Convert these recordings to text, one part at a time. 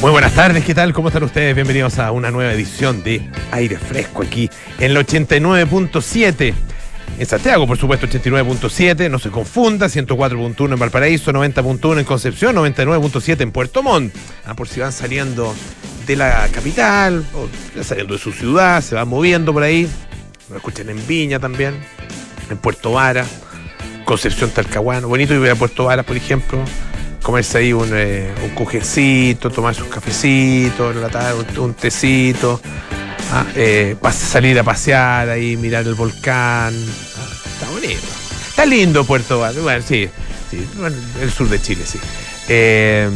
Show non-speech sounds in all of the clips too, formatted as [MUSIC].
Muy buenas tardes, ¿qué tal? ¿Cómo están ustedes? Bienvenidos a una nueva edición de Aire Fresco aquí en el 89.7. En Santiago, por supuesto, 89.7, no se confunda, 104.1 en Valparaíso, 90.1 en Concepción, 99.7 en Puerto Montt. Ah, por si van saliendo de la capital, o saliendo de su ciudad, se van moviendo por ahí. Lo escuchan en Viña también, en Puerto Vara, Concepción Talcahuano. Bonito ir a Puerto Vara, por ejemplo comerse ahí un, eh, un cujecito, tomarse un cafecito, en la tarde, un, un tecito, ah, eh, salir a pasear ahí, mirar el volcán. Está bonito. Está lindo Puerto Varas. Bueno, sí, sí, el sur de Chile, sí. Eh,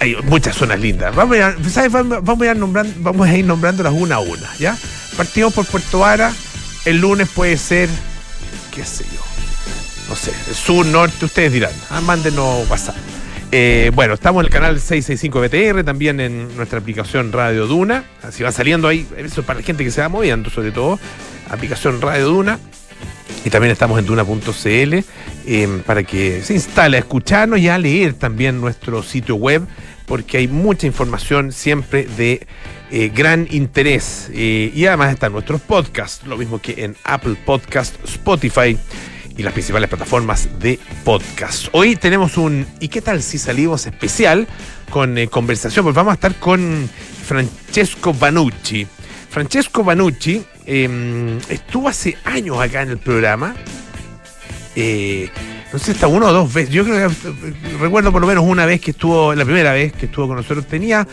hay muchas zonas lindas. Vamos a, ¿sabes? Vamos, a ir nombrando, vamos a ir nombrándolas una a una, ¿ya? Partimos por Puerto Vara. El lunes puede ser, qué sé yo, no sé, sur, norte, ustedes dirán. Ah, mándenos WhatsApp. Eh, bueno, estamos en el canal 665 BTR, también en nuestra aplicación Radio Duna. Así va saliendo ahí, eso para la gente que se va moviendo, sobre todo. Aplicación Radio Duna. Y también estamos en duna.cl em, para que se instale a escucharnos y a leer también nuestro sitio web, porque hay mucha información siempre de eh, gran interés. Eh, y además están nuestros podcasts, lo mismo que en Apple Podcast, Spotify y las principales plataformas de podcast. Hoy tenemos un ¿Y qué tal si salimos especial con eh, conversación? Pues vamos a estar con Francesco Banucci. Francesco Banucci em, estuvo hace años acá en el programa. Eh, no sé, hasta uno o dos veces. Yo creo que recuerdo por lo menos una vez que estuvo, la primera vez que estuvo con nosotros, tenía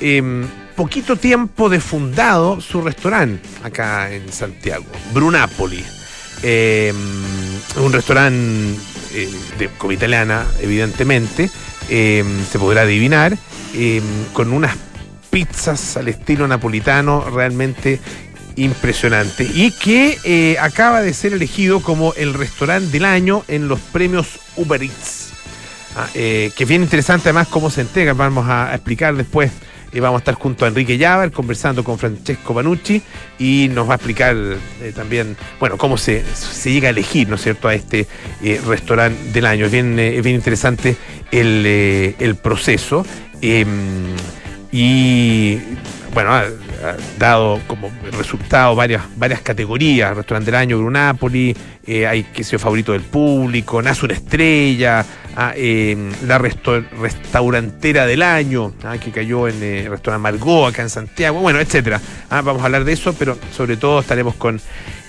em, poquito tiempo de fundado su restaurante acá en Santiago, Brunápoli. Eh, un restaurante eh, de comida italiana, evidentemente, eh, se podrá adivinar, con unas pizzas al estilo napolitano realmente impresionante y que acaba de ser elegido como el restaurante del año en los premios Uber Eats. Ah, que es bien interesante además cómo se entrega, vamos a explicar después y vamos a estar junto a Enrique Llaver conversando con Francesco Panucci y nos va a explicar eh, también, bueno, cómo se, se, llega a elegir, ¿no es cierto?, a este eh, restaurante del año. Es bien, eh, bien interesante el, el proceso. Em, y bueno, ha, dado como resultado varias, varias categorías, restaurante del año Brunápoli, eh, hay que ser favorito del público, nace una estrella, em, la restaurantera del año, ah, que cayó en eh, el restaurante Margot acá en Santiago, bueno, etcétera. Ah, vamos a hablar de eso, pero sobre todo estaremos con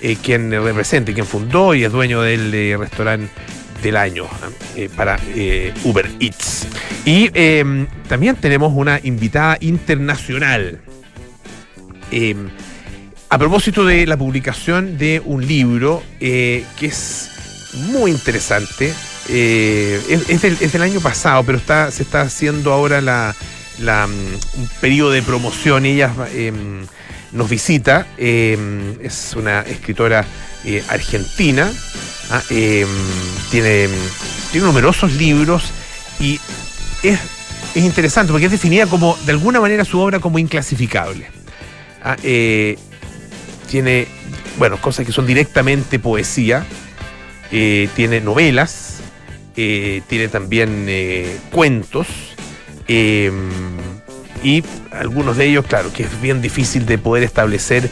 eh, quien represente, quien fundó y es dueño del restaurante del año para Uber Eats. Y em, también tenemos una invitada internacional. Em, a propósito de la publicación de un libro que es muy interesante, eh, es, del, año pasado, pero está, se está haciendo ahora la, mm, un periodo de promoción. Ella em, nos visita, em, es una escritora eh, argentina, ah, em, tiene, tiene numerosos libros y es, es, interesante porque es definida como, de alguna manera, su obra como inclasificable. Ah, eh, tiene, bueno, cosas que son directamente poesía, tiene novelas, eh, tiene también eh, cuentos em, y algunos de ellos, claro, que es bien difícil de poder establecer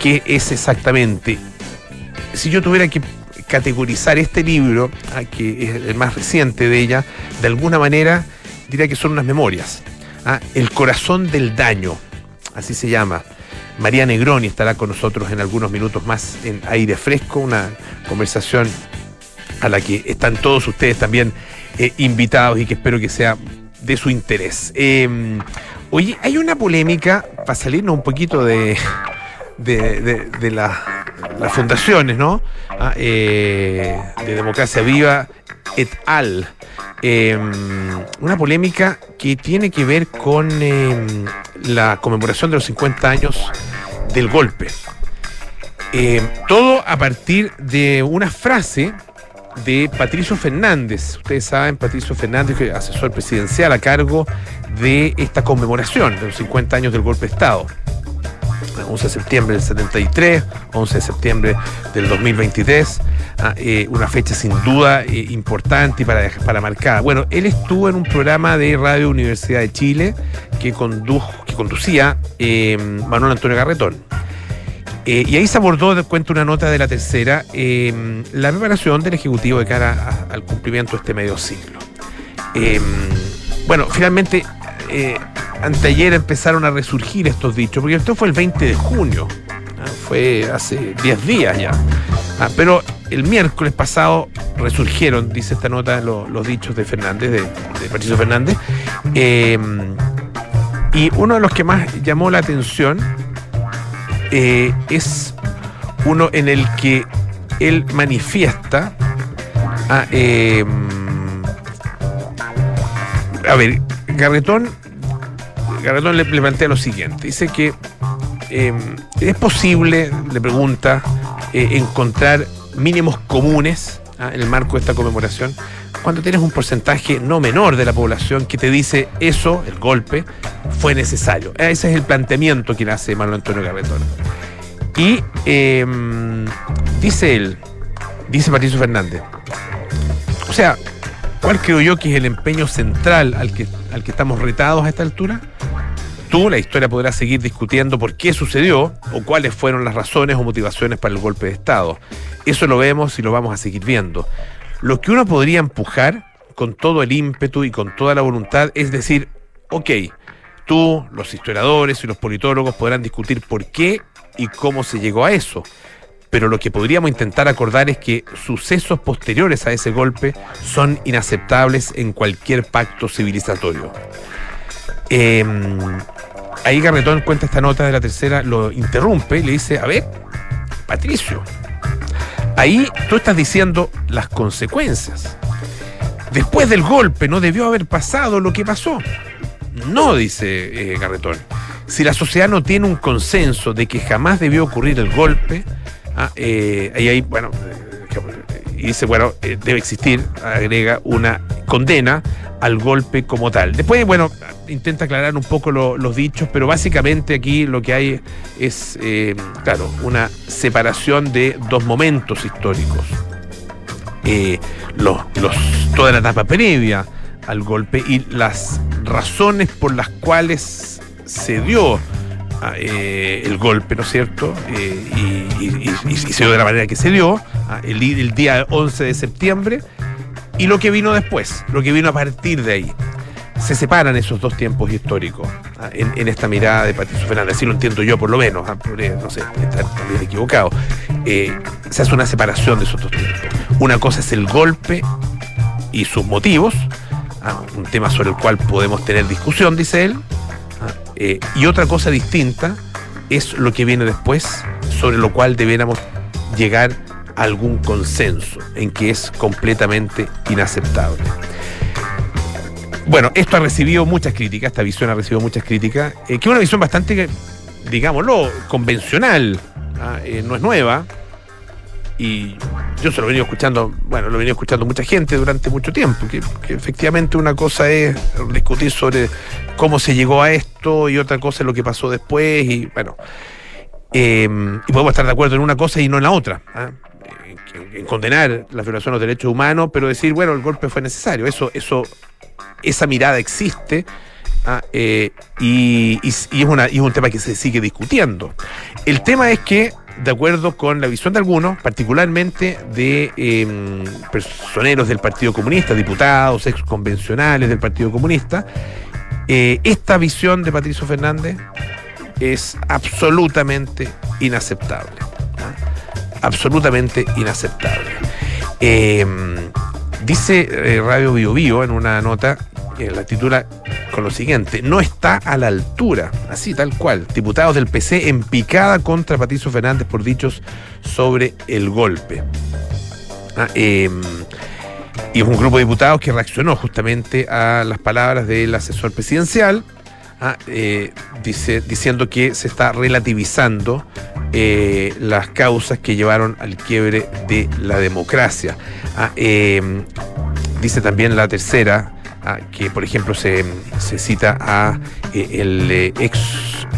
qué es exactamente. Si yo tuviera que categorizar este libro, ah, que es el más reciente de ella, de alguna manera diría que son unas memorias. Ah, el corazón del daño, así se llama. María Negroni estará con nosotros en algunos minutos más en aire fresco, una conversación a la que están todos ustedes también eh, invitados y que espero que sea de su interés. Em, oye, hay una polémica, para salirnos un poquito de, de, las fundaciones, ¿no? Ah, eh, de Democracia Viva et al. Em, una polémica que tiene que ver con em, la conmemoración de los 50 años del golpe. todo a partir de una frase de Patricio Fernández. Ustedes saben, Patricio Fernández, asesor presidencial a cargo de esta conmemoración de los 50 años del golpe de Estado. 11 de septiembre del 73, 11 de septiembre del 2023, ah, eh, una fecha sin duda eh, importante y para, para marcar. Bueno, él estuvo en un programa de Radio Universidad de Chile que, condujo, que conducía eh, Manuel Antonio Garretón. Y ahí se abordó, cuenta una nota de la tercera, la preparación del Ejecutivo de cara al cumplimiento de este medio siglo. bueno, finalmente anteayer empezaron a resurgir estos dichos, porque esto fue el 20 de junio, fue hace 10 días ya. Ah, pero el miércoles pasado resurgieron, dice esta nota, los dichos de Fernández, de, de Patricio Fernández. Em, y uno de los que más llamó la atención eh, es uno en el que él manifiesta. a, ah, em, a ver, Garretón Garretón le, plantea lo siguiente. Dice que em, es posible, le pregunta, eh, encontrar mínimos comunes ¿ah? en el marco de esta conmemoración cuando tienes un porcentaje no menor de la población que te dice eso, el golpe, fue necesario. Ese es el planteamiento que hace Manuel Antonio Garretón. Y em, dice él, dice Patricio Fernández, o sea, ¿cuál creo yo que es el empeño central al que, al que estamos retados a esta altura? Tú, la historia podrá seguir discutiendo por qué sucedió o cuáles fueron las razones o motivaciones para el golpe de Estado. Eso lo vemos y lo vamos a seguir viendo. Lo que uno podría empujar con todo el ímpetu y con toda la voluntad es decir, ok, tú, los historiadores y los politólogos podrán discutir por qué y cómo se llegó a eso. Pero lo que podríamos intentar acordar es que sucesos posteriores a ese golpe son inaceptables en cualquier pacto civilizatorio. Eh, ahí Garretón cuenta esta nota de la tercera, lo interrumpe y le dice, a ver, Patricio, ahí tú estás diciendo las consecuencias. Después del golpe no debió haber pasado lo que pasó. No, dice eh, Garretón. Si la sociedad no tiene un consenso de que jamás debió ocurrir el golpe, ah, eh, ahí bueno, y dice, bueno, eh, debe existir, agrega, una condena al golpe como tal. Después, bueno, intenta aclarar un poco los dichos, pero básicamente aquí lo que hay es, eh, claro, una separación de dos momentos históricos. Eh, los, toda la etapa previa al golpe y las razones por las cuales se dio eh, el golpe, ¿no es cierto? Eh, y, se dio de la manera que se dio, ah, el, el, día 11 de septiembre, y lo que vino después, lo que vino a partir de ahí. Se separan esos dos tiempos históricos ah, en, esta mirada de Patricio Fernández, así lo entiendo yo por lo menos, ah, no sé, estar también equivocado. Eh, se hace una separación de esos dos tiempos. Una cosa es el golpe y sus motivos, un tema sobre el cual podemos tener discusión, dice él, eh, y otra cosa distinta es lo que viene después, sobre lo cual debiéramos llegar a algún consenso en que es completamente inaceptable. Bueno, esto ha recibido muchas críticas, esta visión ha recibido muchas críticas, eh, que es una visión bastante, digámoslo, convencional, ¿ah? eh, no es nueva, y yo se lo he venido escuchando, bueno, lo he venido escuchando mucha gente durante mucho tiempo, que, efectivamente una cosa es discutir sobre cómo se llegó a esto y otra cosa es lo que pasó después y bueno, em, y podemos estar de acuerdo en una cosa y no en la otra. ¿ah? En, condenar la violación de los derechos humanos, pero decir, bueno, el golpe fue necesario, eso, eso, esa mirada existe. ¿ah? Eh, y, es una, es un tema que se sigue discutiendo. El tema es que de acuerdo con la visión de algunos, particularmente de em, personeros del Partido Comunista, diputados, ex convencionales del Partido Comunista, eh, esta visión de Patricio Fernández es absolutamente inaceptable. Absolutamente inaceptable. Em, dice eh, Radio Bio Bio en una nota la titula con lo siguiente, no está a la altura, así tal cual, diputados del PC en picada contra Patricio Fernández por dichos sobre el golpe. Ah, em, y es un grupo de diputados que reaccionó justamente a las palabras del asesor presidencial, ah, eh, dice, diciendo que se está relativizando eh, las causas que llevaron al quiebre de la democracia. Ah, em, dice también la tercera, ah, que por ejemplo se, cita a eh, el ex,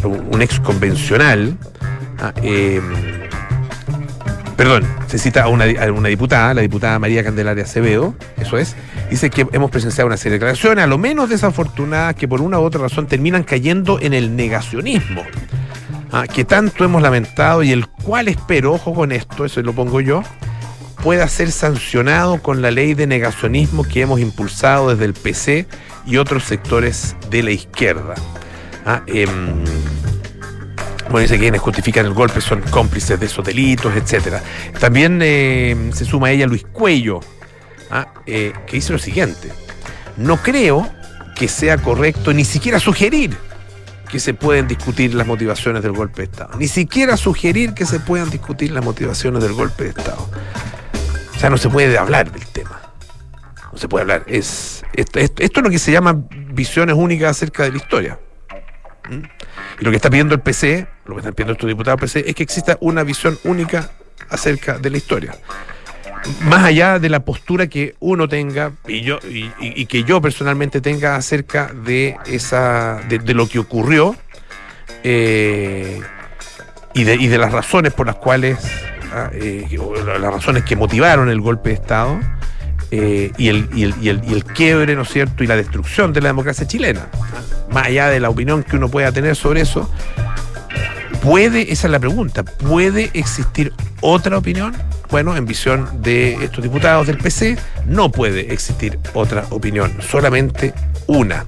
un ex convencional, ah, em, perdón, se cita a una, a una, diputada, la diputada María Candelaria Acevedo, eso es, dice que hemos presenciado una serie de declaraciones, a lo menos desafortunadas, que por una u otra razón terminan cayendo en el negacionismo. Ah, que tanto hemos lamentado y el cual espero, ojo con esto, eso lo pongo yo, pueda ser sancionado con la ley de negacionismo que hemos impulsado desde el PC y otros sectores de la izquierda. Ah, em, bueno, dice que quienes justifican el golpe son cómplices de esos delitos, etc. También em, se suma a ella Luis Cuello, eh, que dice lo siguiente. No creo que sea correcto ni siquiera sugerir que se pueden discutir las motivaciones del golpe de Estado. Ni siquiera sugerir que se puedan discutir las motivaciones del golpe de Estado. O sea, no se puede hablar del tema. No se puede hablar. Es, esto, es lo que se llama visiones únicas acerca de la historia. ¿Mm? Y lo que está pidiendo el PC, lo que están pidiendo estos diputados PC, es que exista una visión única acerca de la historia más allá de la postura que uno tenga y yo y, que yo personalmente tenga acerca de esa de, lo que ocurrió eh, y, de, y de las razones por las cuales ah, eh, las razones que motivaron el golpe de estado eh, y, el, y, el, y, el, y el quiebre, ¿no es cierto?, y la destrucción de la democracia chilena. Más allá de la opinión que uno pueda tener sobre eso, ¿puede, esa es la pregunta, ¿puede existir otra opinión? Bueno, en visión de estos diputados del PC, no puede existir otra opinión, solamente una.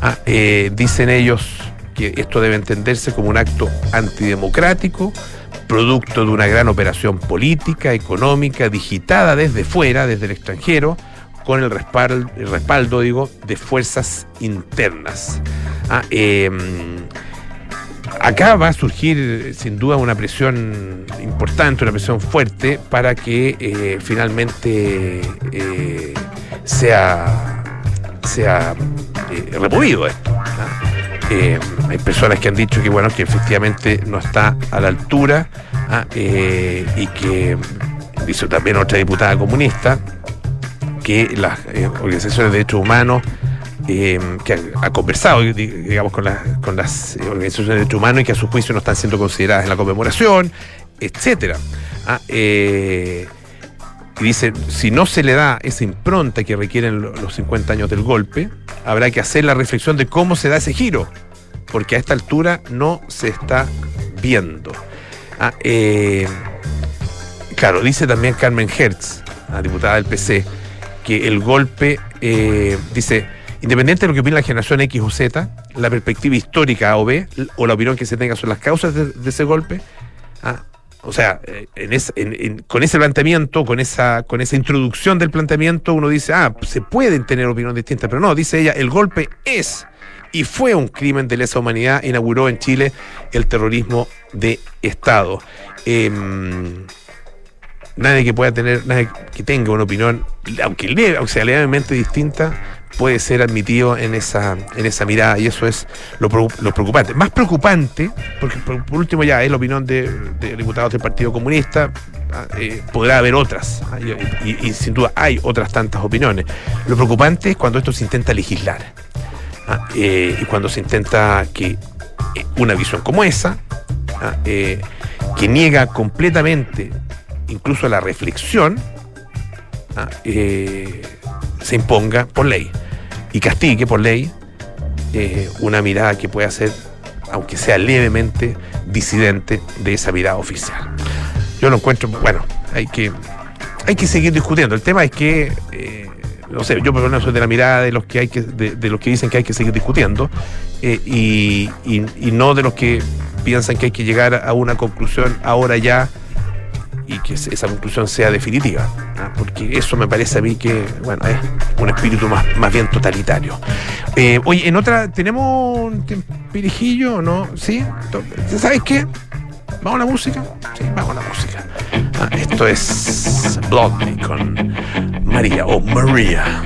Ah, eh, dicen ellos que esto debe entenderse como un acto antidemocrático, producto de una gran operación política, económica, digitada desde fuera, desde el extranjero, con el respaldo, respaldo digo, de fuerzas internas. Ah, em, acá va a surgir sin duda una presión importante, una presión fuerte para que eh, finalmente eh, sea, sea eh, removido esto. ¿ah? hay personas que han dicho que bueno que efectivamente no está a la altura ¿ah? y que dice también otra diputada comunista que las organizaciones de derechos humanos eh, que ha, conversado, digamos, con, con las organizaciones de derechos humanos y que a su juicio no están siendo consideradas en la conmemoración, etcétera. Ah, eh, y dice, si no se le da esa impronta que requieren los 50 años del golpe, habrá que hacer la reflexión de cómo se da ese giro, porque a esta altura no se está viendo. Ah, eh, claro, dice también Carmen Hertz, la diputada del PC, que el golpe, dice, Independiente de lo que opine la generación X o Z, la perspectiva histórica A o B, o la opinión que se tenga sobre las causas de, ese golpe, ah, o sea, eh, con ese planteamiento, con esa, introducción del planteamiento, uno dice, ah, se pueden tener opiniones distintas, pero no, dice ella, el golpe es y fue un crimen de lesa humanidad, inauguró en Chile el terrorismo de Estado. Em, nadie que pueda tener, nadie que tenga una opinión, aunque, leve, aunque sea levemente distinta, puede ser admitido en esa, en esa mirada y eso es lo, preocupante. Más preocupante, porque por, último ya es la opinión de, diputados del Partido Comunista, ah, eh, podrá haber otras, ah, y, sin duda hay otras tantas opiniones. Lo preocupante es cuando esto se intenta legislar ah, eh, y cuando se intenta que eh, una visión como esa, que niega completamente incluso la reflexión, se imponga por ley y castigue por ley eh, una mirada que pueda ser, aunque sea levemente, disidente de esa mirada oficial. Yo lo encuentro, bueno, hay que, hay que seguir discutiendo. El tema es que, eh, no sé, yo por lo menos soy de la mirada de los que hay que, de, los que dicen que hay que seguir discutiendo eh, y, y no de los que piensan que hay que llegar a una conclusión ahora ya y que esa conclusión sea definitiva, ¿ah? porque eso me parece a mí que, bueno, es un espíritu más, más bien totalitario. Eh, oye, en otra, ¿tenemos un tempirijillo o no? ¿Sí? ¿Sabes qué? ¿Vamos a la música? Sí, vamos a la música. Ah, esto es Blood con María o María.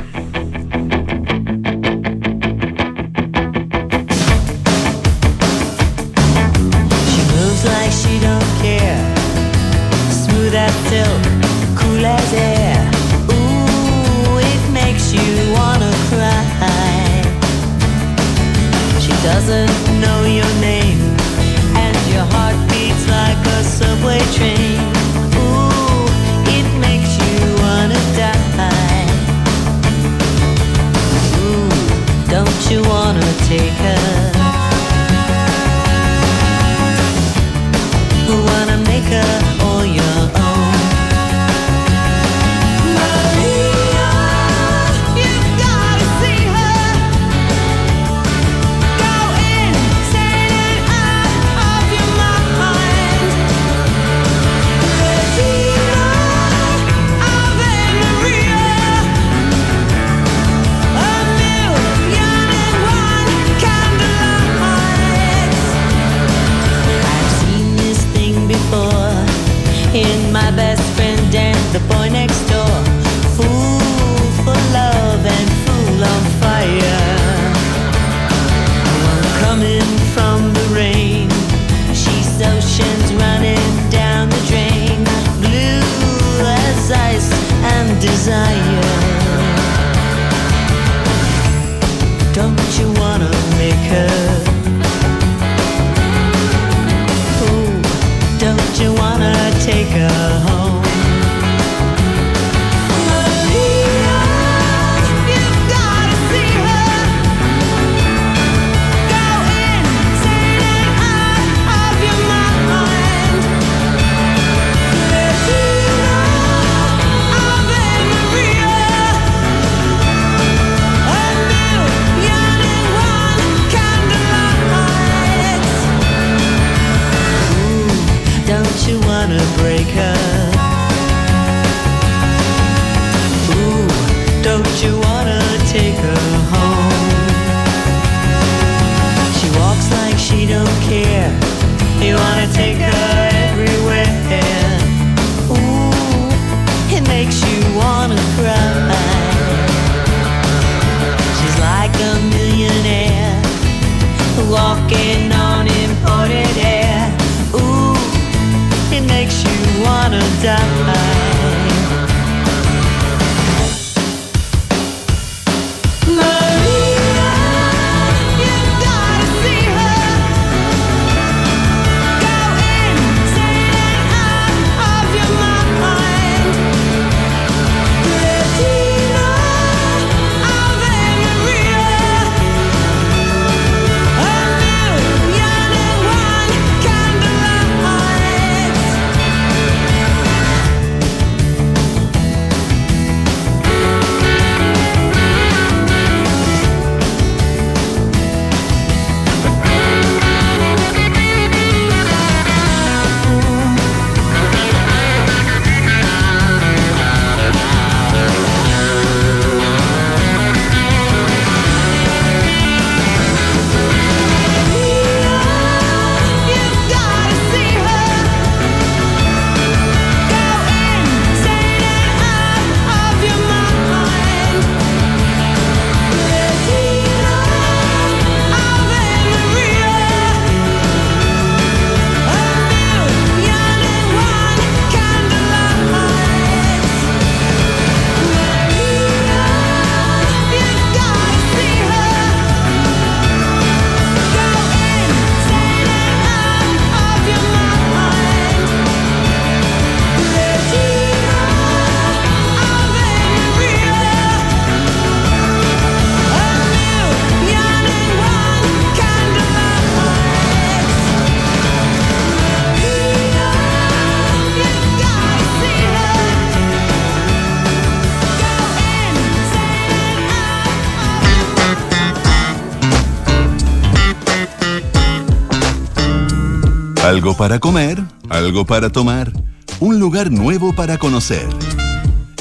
Algo para comer, algo para tomar, un lugar nuevo para conocer.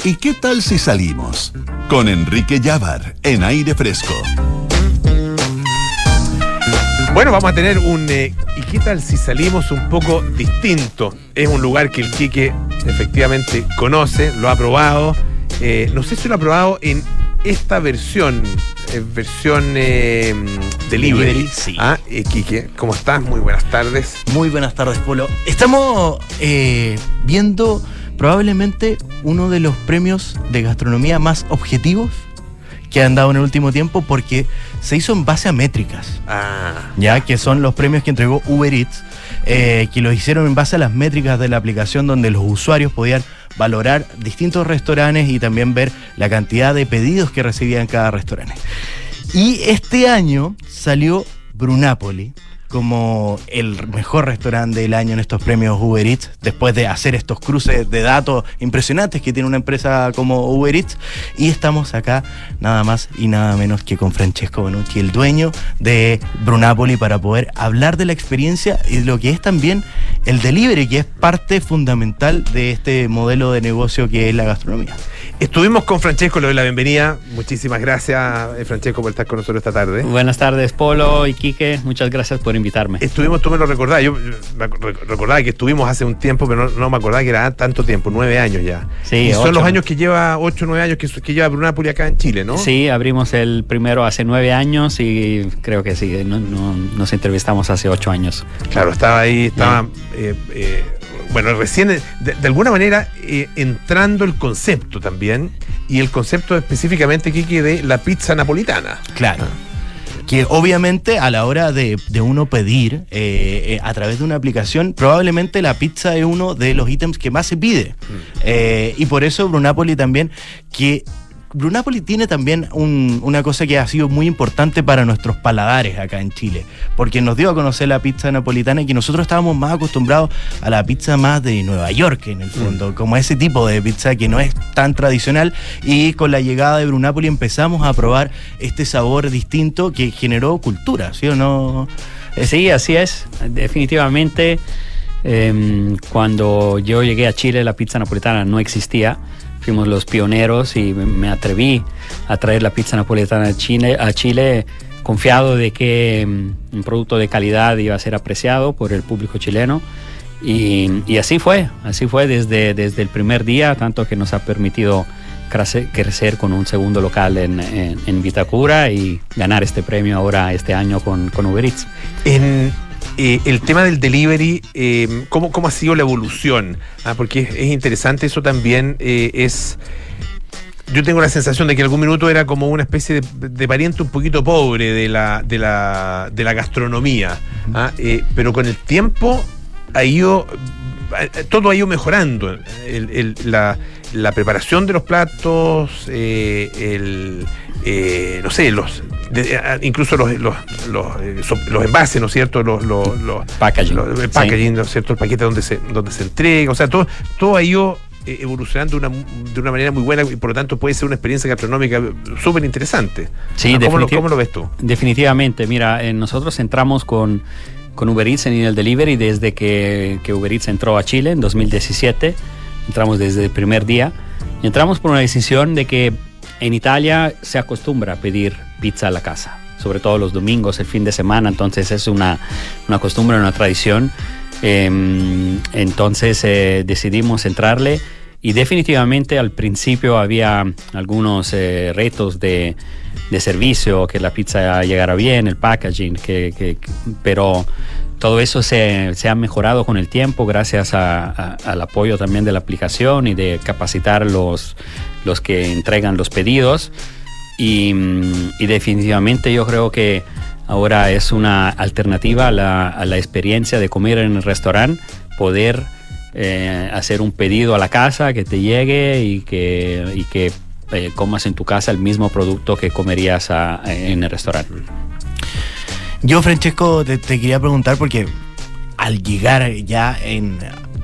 ¿Y qué tal si salimos? Con Enrique Llávar en aire fresco. Bueno, vamos a tener un. eh, ¿Y qué tal si salimos un poco distinto? Es un lugar que el Quique efectivamente conoce, lo ha probado. Eh, no sé si lo ha probado en esta versión, versión eh, delivery. Delivery, sí. Ah, eh, Quique, ¿cómo estás? Muy buenas tardes. Muy buenas tardes, Polo. Estamos eh, viendo probablemente uno de los premios de gastronomía más objetivos que han dado en el último tiempo porque se hizo en base a métricas. Ah, ya que son los premios que entregó Uber Eats, eh, que los hicieron en base a las métricas de la aplicación donde los usuarios podían valorar distintos restaurantes y también ver la cantidad de pedidos que recibían cada restaurante. Y este año salió Brunapoli como el mejor restaurante del año en estos premios Uber Eats, después de hacer estos cruces de datos impresionantes que tiene una empresa como Uber Eats. Y estamos acá nada más y nada menos que con Francesco Bonucci, el dueño de Brunapoli, para poder hablar de la experiencia y lo que es también el delivery, que es parte fundamental de este modelo de negocio que es la gastronomía. Estuvimos con Francesco, le doy la bienvenida. Muchísimas gracias, eh, Francesco, por estar con nosotros esta tarde. Buenas tardes, Polo y Quique. Muchas gracias por invitarme. Estuvimos, tú me lo recordás, yo recordaba que estuvimos hace un tiempo, pero no, no me acordaba que era tanto tiempo, nueve años ya. Sí, y son ocho. los años que lleva, ocho, nueve años que, que lleva Brunapoli acá en Chile, ¿no? Sí, abrimos el primero hace nueve años y creo que sí, no- no- nos entrevistamos hace ocho años. Claro, estaba ahí, estaba, eh, eh, bueno, recién, eh, de, de alguna manera, eh, entrando el concepto también, y el concepto específicamente, Kiki, de la pizza napolitana. Claro. Que obviamente a la hora de, de uno pedir eh, eh, a través de una aplicación, probablemente la pizza es uno de los ítems que más se pide. Eh, y por eso Brunapoli también, que Brunapoli tiene también un- una cosa que ha sido muy importante para nuestros paladares acá en Chile, porque nos dio a conocer la pizza napolitana y que nosotros estábamos más acostumbrados a la pizza más de Nueva York en el fondo, como ese tipo de pizza que no es tan tradicional y con la llegada de Brunapoli empezamos a probar este sabor distinto que generó cultura, ¿sí o no? Sí, así es. Definitivamente, em, cuando yo llegué a Chile, la pizza napolitana no existía. Fuimos los pioneros y me- atreví a traer la pizza napolitana a Chile, a Chile confiado de que em, un producto de calidad iba a ser apreciado por el público chileno. Y, y así fue, así fue desde, desde el primer día, tanto que nos ha permitido crece- crecer con un segundo local en, en- en Vitacura y ganar este premio ahora este año con, con Uber Eats. En eh, el tema del delivery, eh, ¿cómo, ¿cómo ha sido la evolución? Ah, porque es, es interesante, eso también eh, es... Yo tengo la sensación de que en algún minuto era como una especie de, pariente un poquito pobre de la, de la, de la gastronomía. ah, eh, pero con el tiempo ha ido... Todo ha ido mejorando. La, la preparación de los platos, el, no sé, los, de- eh, incluso los, los, los, eh, los envases, ¿no es cierto? Los, los- Packaging. el packaging, ¿no es cierto? El paquete donde se, donde se entrega. O sea, todo, todo ha ido eh, evolucionando de una, de una manera muy buena y por lo tanto puede ser una experiencia gastronómica súper interesante. Sí, ¿Cómo, lo, ¿Cómo lo ves tú? Definitivamente, mira, eh, nosotros entramos con, con Uber Eats en el delivery desde que, que Uber Eats entró a Chile en 2017. Entramos desde el primer día. Y entramos por una decisión de que en Italia se acostumbra a pedir pizza a la casa, sobre todo los domingos, el fin de semana. Entonces es una, una costumbre, una tradición. Em, entonces eh, decidimos entrarle y definitivamente al principio había algunos eh, retos de, de servicio, que la pizza llegara bien, el packaging, que, pero todo eso se, se ha mejorado con el tiempo gracias al apoyo también de la aplicación y de capacitar los, los que entregan los pedidos. Y, mm, y definitivamente yo creo que ahora es una alternativa a la, a la experiencia de comer en el restaurante, poder eh, hacer un pedido a la casa que te llegue y que, y que eh, comas en tu casa el mismo producto que comerías a- en el restaurante. Yo, Francesco, te, te quería preguntar porque al llegar ya en,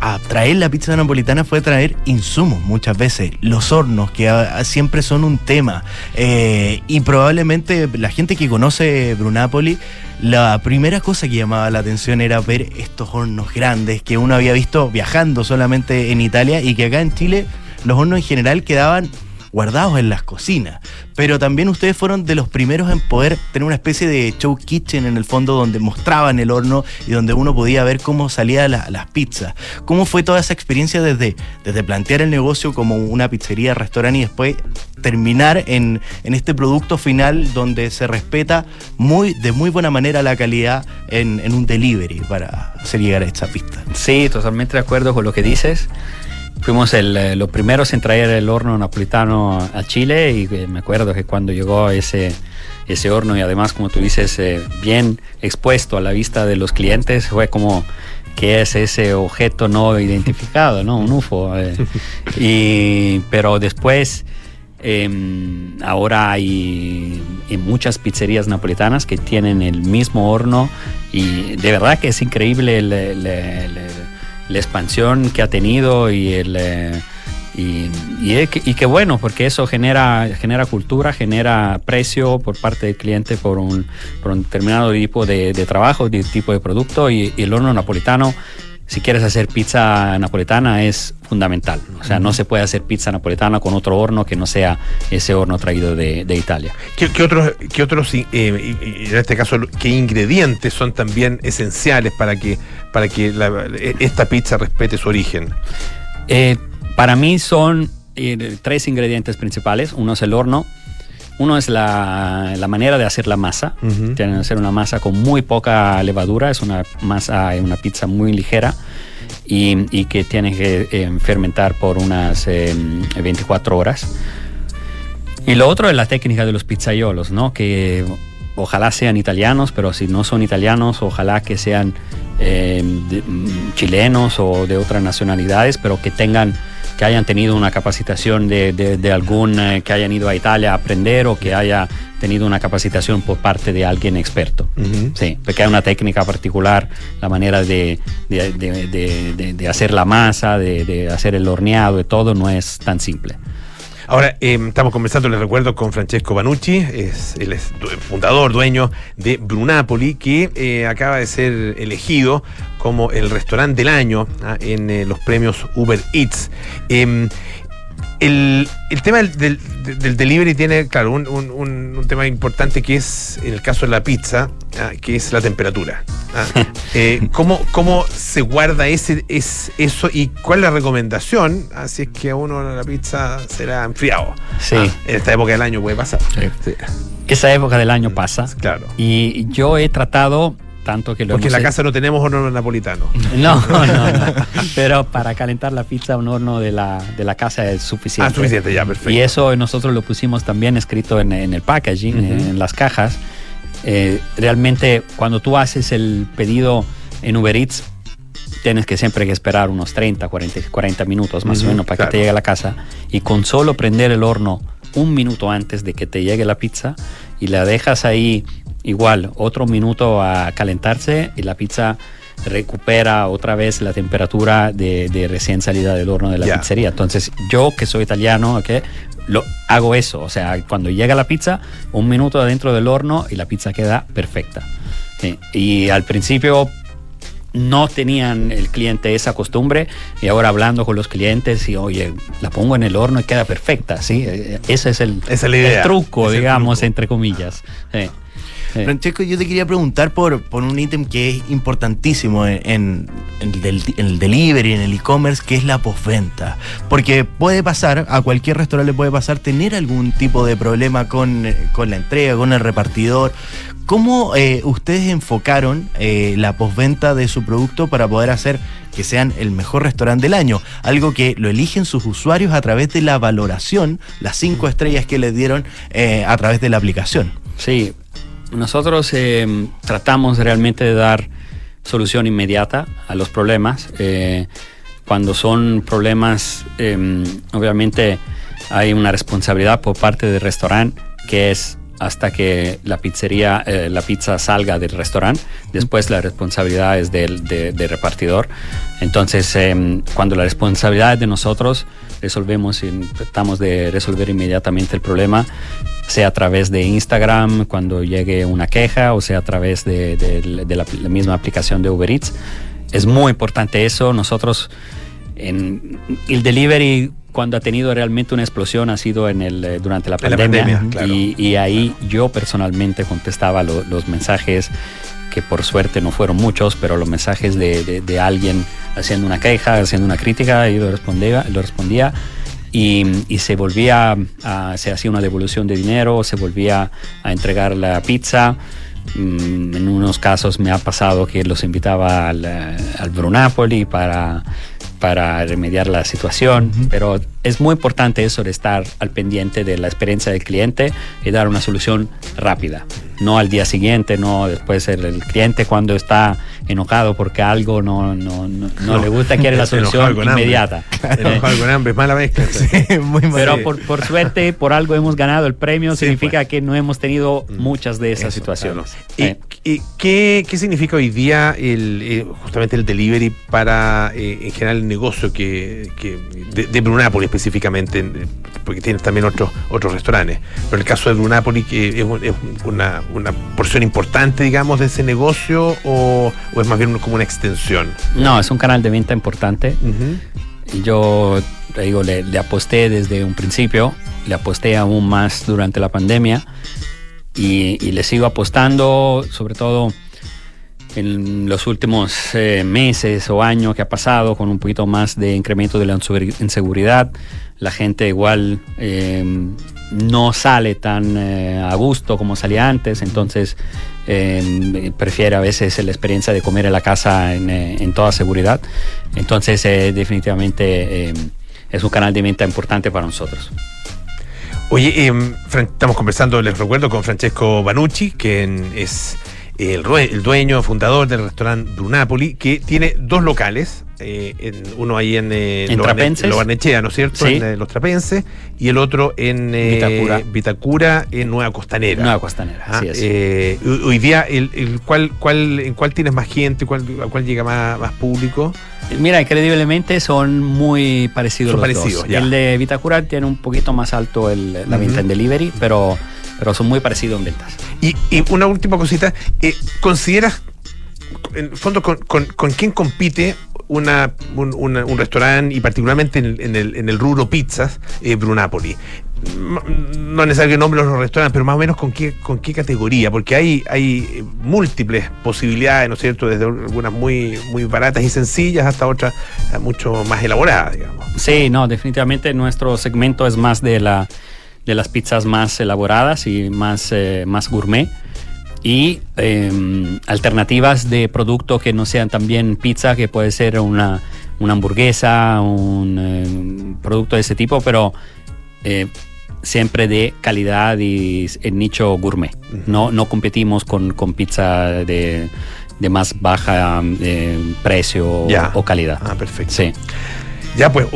a traer la pizza napolitana fue traer insumos muchas veces, los hornos que siempre son un tema. Eh, y probablemente la gente que conoce Brunapoli la primera cosa que llamaba la atención era ver estos hornos grandes que uno había visto viajando solamente en Italia y que acá en Chile los hornos en general quedaban guardados en las cocinas. Pero también ustedes fueron de los primeros en poder tener una especie de show kitchen en el fondo donde mostraban el horno y donde uno podía ver cómo salían la- las pizzas. ¿Cómo fue toda esa experiencia desde, desde plantear el negocio como una pizzería, restaurante y después terminar en, en este producto final donde se respeta muy, de muy buena manera la calidad en, en un delivery para hacer llegar a esta pista? Sí, totalmente de acuerdo con lo que dices. Fuimos el, eh, los primeros en traer el horno napolitano a Chile y eh, me acuerdo que cuando llegó ese, ese horno y además, como tú dices, eh, bien expuesto a la vista de los clientes, fue como que es ese objeto no identificado, ¿no? Un UFO. eh. [LAUGHS] y, pero después, em, ahora hay en muchas pizzerías napolitanas que tienen el mismo horno y de verdad que es increíble el- el- el- la expansión que ha tenido y el... eh, y, que bueno, porque eso genera, genera cultura, genera precio por parte del cliente por un, por un determinado tipo de, de trabajo, de tipo de producto y, y el horno napolitano, si quieres hacer pizza napolitana es fundamental. O sea, no se puede hacer pizza napolitana con otro horno que no sea ese horno traído de, de Italia. ¿Qué, qué otros, qué otros eh, en este caso, qué ingredientes son también esenciales para que, para que la- esta pizza respete su origen? Eh, para mí son eh, tres ingredientes principales. Uno es el horno, uno es la, la manera de hacer la masa. Ujú. Tienen que hacer una masa con muy poca levadura, es una masa, una pizza muy ligera y, y que tiene que eh, fermentar por unas eh, 24 horas. Y lo otro es la técnica de los pizzaiolos, ¿no? Que ojalá sean italianos, pero si no son italianos, ojalá que sean eh, de- mm, chilenos o de otras nacionalidades, pero que tengan, que hayan tenido una capacitación de, de- de algún, eh, que hayan ido a Italia a aprender o que haya tenido una capacitación por parte de alguien experto. Sí, porque hay una técnica particular, la manera de, de- hacer la masa, de, de hacer el horneado, de todo, no es tan simple. Ahora, eh, estamos conversando, les recuerdo, con Francesco Banucci, es, él es fundador, dueño de Brunapoli, que eh, acaba de ser elegido como el restaurante del año ah, en eh, los premios Uber Eats. Em, el, tema del, del- del delivery tiene, claro, un- un tema importante que es, en el caso de la pizza, ah, que es la temperatura. ah. [LAUGHS] Eh, ¿cómo, ¿Cómo se guarda ese, es, eso y cuál es la recomendación? Así es que a uno la pizza será enfriado. Sí. Ah, en esta época del año puede pasar. Sí, Esa época del año pasa. claro. Y yo he tratado, tanto que lo Porque en la casa no tenemos horno napolitano. [LAUGHS] No, no, no. Pero para calentar la pizza, un horno de la, de la casa es suficiente. Ah, suficiente, ya, perfecto. Y eso nosotros lo pusimos también escrito en, en el packaging, Ujú. en las cajas. Eh, realmente, cuando tú haces el pedido en Uber Eats, tienes que siempre que esperar unos 30, 40, 40 minutos más Ujú, o menos para claro. que te llegue a la casa. Y con solo prender el horno un minuto antes de que te llegue la pizza y la dejas ahí igual otro minuto a calentarse y la pizza recupera otra vez la temperatura de, de recién salida del horno de la Ya. pizzería. Entonces, yo que soy italiano, ¿ok? lo hago eso. O sea, cuando llega la pizza, un minuto adentro del horno y la pizza queda perfecta. Sí. Y al principio no tenían el cliente esa costumbre y ahora hablando con los clientes y oye, la pongo en el horno y queda perfecta, ¿sí? Eh, Ese es el, Esa es la idea. el truco, Es el digamos, truco. entre comillas. Sí. Sí. Francesco, yo te quería preguntar por, por un ítem que es importantísimo en, en- en el, del- en el delivery, en el e-commerce, que es la postventa. Porque puede pasar, a cualquier restaurante le puede pasar tener algún tipo de problema con, con la entrega, con el repartidor. ¿Cómo eh, ustedes enfocaron eh, la postventa de su producto para poder hacer que sean el mejor restaurante del año? Algo que lo eligen sus usuarios a través de la valoración, las cinco estrellas que les dieron eh, a través de la aplicación. Sí, nosotros eh, tratamos realmente de dar solución inmediata a los problemas. Eh, cuando son problemas, eh, obviamente hay una responsabilidad por parte del restaurante que es hasta que la pizzería, eh, la pizza salga del restaurante. Después la responsabilidad es del, de- del repartidor. Entonces, eh, cuando la responsabilidad es de nosotros, resolvemos y tratamos de resolver inmediatamente el problema, sea a través de Instagram cuando llegue una queja o sea a través de, de- de la, la misma aplicación de Uber Eats. Es muy importante eso. Nosotros en el delivery cuando ha tenido realmente una explosión ha sido en el, eh, durante la En la pandemia, pandemia, claro. y, y ahí yo personalmente contestaba lo- los mensajes que por suerte no fueron muchos, pero los mensajes de, de- de alguien haciendo una queja, haciendo una crítica, y lo respondía, lo respondía y, y se volvía, a, se hacía una devolución de dinero, se volvía a entregar la pizza. Mm, En unos casos me ha pasado que los invitaba al, eh, al Brunapoli para, para remediar la situación, pero es muy importante eso de estar al pendiente de la experiencia del cliente y dar una solución rápida. No al día siguiente, no después el, el cliente cuando está enojado porque algo no, no, no, no le gusta, quiere la [LAUGHS] solución inmediata. [LAUGHS] Enojado con hambre, es mala mezcla. [LAUGHS] Muy mal. Pero por, por suerte, por algo hemos ganado el premio, Sí, significa pues. que no hemos tenido muchas de esas Eso, situaciones. claro. ¿Y, Eh, qué, qué significa hoy día el, eh, justamente el delivery para eh, en general el negocio que, que de, de Brunápolis específicamente, en- porque tienes también otros otros restaurantes, pero el caso de Brunápolis es, un- es una, una porción importante, digamos, de ese negocio o, o es más bien como una extensión. no, es un canal de venta importante. Yo digo, le, le aposté desde un principio, le aposté aún más durante la pandemia y, y le sigo apostando, sobre todo en los últimos eh, meses o años que ha pasado, con un poquito más de incremento de la inseguri- inseguridad. La gente igual eh, no sale tan eh, a gusto como salía antes, entonces eh, prefiere a veces la experiencia de comer en la casa en, eh, en toda seguridad. Entonces, eh, definitivamente es un canal de venta importante para nosotros. Oye, em, estamos conversando, les recuerdo, con Francesco Banucci, que es el, dueño, fundador del restaurante Brunapoli, que tiene dos locales, eh, en- uno ahí en, eh, En Lo Barnechea, ¿no es cierto? Sí. En eh, Los Trapenses, y el otro en eh, Vitacura. Vitacura, en Nueva Costanera. Nueva Costanera, Ah, así es. eh, hoy hoy día, el, el cuál, cuál, ¿en cuál tienes más gente? ¿Cuál, ¿A cuál llega más, más público? Mira, increíblemente son muy parecidos Son los parecidos, dos. ya. El de Vitacura tiene un poquito más alto el- la venta en delivery, pero, pero son muy parecidos en ventas. Y, y una última cosita, eh, ¿consideras, en el fondo, con, con- con quién compite una, un, una- un restaurante y particularmente en, el- en el, en el rubro pizzas, eh, Brunapoli? No es necesario que nombre los restaurantes, pero más o menos con qué, con qué categoría, porque hay, hay múltiples posibilidades, ¿no es cierto? Desde algunas muy, muy baratas y sencillas hasta otras eh, mucho más elaboradas, digamos. Sí, no, definitivamente nuestro segmento es más de, la, de las pizzas más elaboradas y más, eh, más gourmet. Y eh, alternativas de producto que no sean también pizza, que puede ser una, una hamburguesa, un eh, producto de ese tipo, pero eh, siempre de calidad y en nicho gourmet. No, no competimos con, con pizza de, de más baja eh, precio Ya. o calidad. Ah, perfecto. Sí. Ya pues,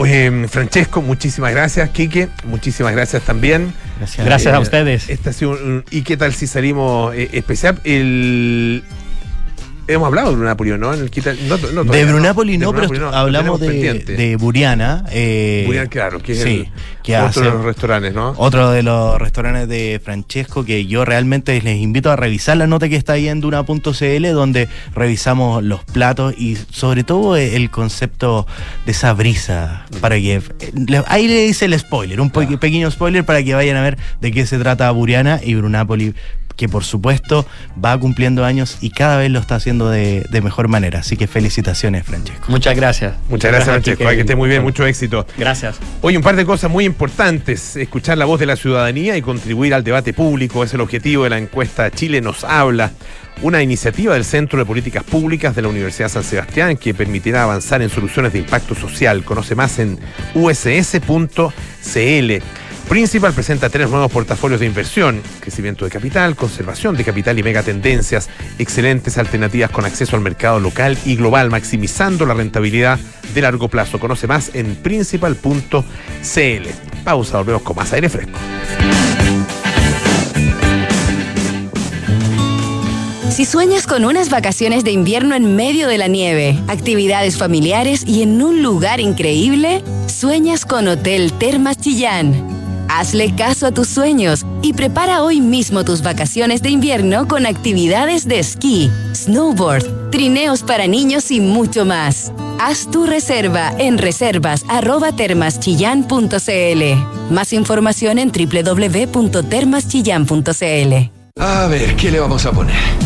Francesco, muchísimas gracias. Quique, muchísimas gracias también. Gracias. Gracias a Eh, ustedes. Este ha sido un- ¿Y qué tal si salimos eh, especial? El, hemos hablado de Brunapoli, ¿no? En el quita- no, no, De Brunapoli no, pero Brunapoli hablamos de, Buriana. eh, Burian, claro, que es sí, el, que otro hace- de los restaurantes, ¿no? Otro de los restaurantes de Francesco que yo realmente les invito a revisar la nota que está ahí en Duna.cl donde revisamos los platos y sobre todo el concepto de esa brisa para que le- ahí le dice el spoiler, un pe- pequeño spoiler para que vayan a ver de qué se trata Buriana y Brunapoli que por supuesto va cumpliendo años y cada vez lo está haciendo de, de mejor manera. Así que felicitaciones, Francesco. Muchas gracias. Muchas gracias, Francesco. Quique. Que esté muy bien, mucho éxito. Gracias. Oye, un par de cosas muy importantes. Escuchar la voz de la ciudadanía y contribuir al debate público es el objetivo de la encuesta Chile nos habla. Una iniciativa del Centro de Políticas Públicas de la Universidad San Sebastián que permitirá avanzar en soluciones de impacto social. Conoce más en uss.cl. Principal presenta tres nuevos portafolios de inversión, crecimiento de capital, conservación de capital y megatendencias, excelentes alternativas con acceso al mercado local y global, maximizando la rentabilidad de largo plazo. Conoce más en principal.cl. Pausa, volvemos con más aire fresco. Si sueñas con unas vacaciones de invierno en medio de la nieve, actividades familiares y en un lugar increíble, sueñas con Hotel Termas Chillán. Hazle caso a tus sueños y prepara hoy mismo tus vacaciones de invierno con actividades de esquí, snowboard, trineos para niños y mucho más. Haz tu reserva en reservas@termaschillan.cl. Más información en www.termaschillan.cl. A ver, ¿qué le vamos a poner?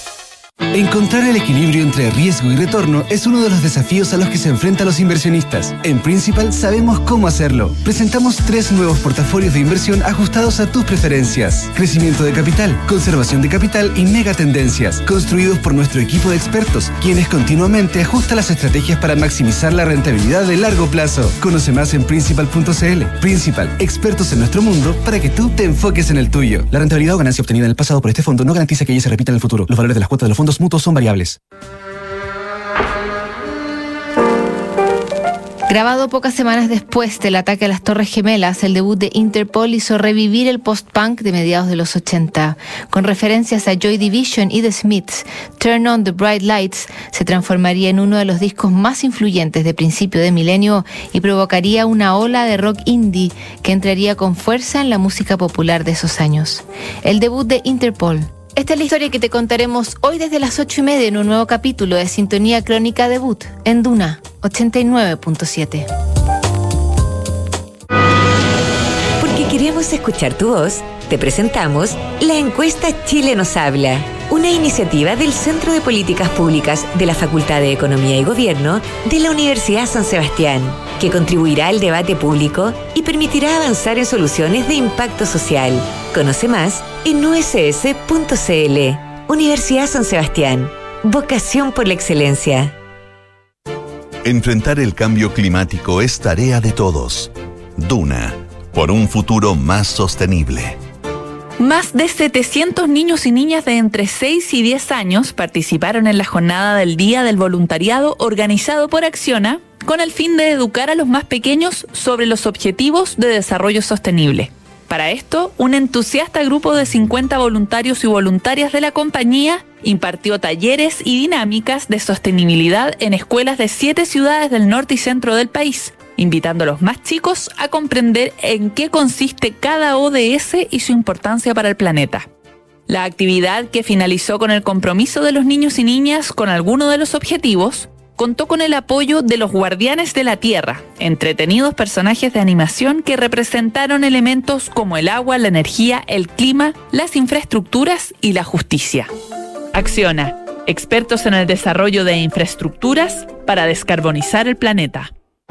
Encontrar el equilibrio entre riesgo y retorno es uno de los desafíos a los que se enfrentan los inversionistas. En Principal sabemos cómo hacerlo. Presentamos tres nuevos portafolios de inversión ajustados a tus preferencias. Crecimiento de capital, conservación de capital y megatendencias, construidos por nuestro equipo de expertos, quienes continuamente ajustan las estrategias para maximizar la rentabilidad de largo plazo. Conoce más en principal.cl. Principal, expertos en nuestro mundo para que tú te enfoques en el tuyo. La rentabilidad o ganancia obtenida en el pasado por este fondo no garantiza que ella se repita en el futuro. Los valores de las cuotas de los fondos mutuos son variables. Grabado pocas semanas después del ataque a las Torres Gemelas, el debut de Interpol hizo revivir el post-punk de mediados de los 80. Con referencias a Joy Division y The Smiths, Turn On the Bright Lights se transformaría en uno de los discos más influyentes de principio de milenio y provocaría una ola de rock indie que entraría con fuerza en la música popular de esos años. El debut de Interpol. Esta es la historia que te contaremos hoy desde las ocho y media en un nuevo capítulo de Sintonía Crónica Debut en Duna 89.7. Porque queremos escuchar tu voz, te presentamos la encuesta Chile nos habla, una iniciativa del Centro de Políticas Públicas de la Facultad de Economía y Gobierno de la Universidad San Sebastián, que contribuirá al debate público y permitirá avanzar en soluciones de impacto social. Conoce más en uss.cl. Universidad San Sebastián. Vocación por la excelencia. Enfrentar el cambio climático es tarea de todos. Duna, por un futuro más sostenible. Más de 700 niños y niñas de entre 6 y 10 años participaron en la jornada del Día del Voluntariado organizado por Acciona con el fin de educar a los más pequeños sobre los objetivos de desarrollo sostenible. Para esto, un entusiasta grupo de 50 voluntarios y voluntarias de la compañía impartió talleres y dinámicas de sostenibilidad en escuelas de siete ciudades del norte y centro del país, invitando a los más chicos a comprender en qué consiste cada ODS y su importancia para el planeta. La actividad, que finalizó con el compromiso de los niños y niñas con alguno de los objetivos, contó con el apoyo de los Guardianes de la Tierra, entretenidos personajes de animación que representaron elementos como el agua, la energía, el clima, las infraestructuras y la justicia. Acciona, expertos en el desarrollo de infraestructuras para descarbonizar el planeta.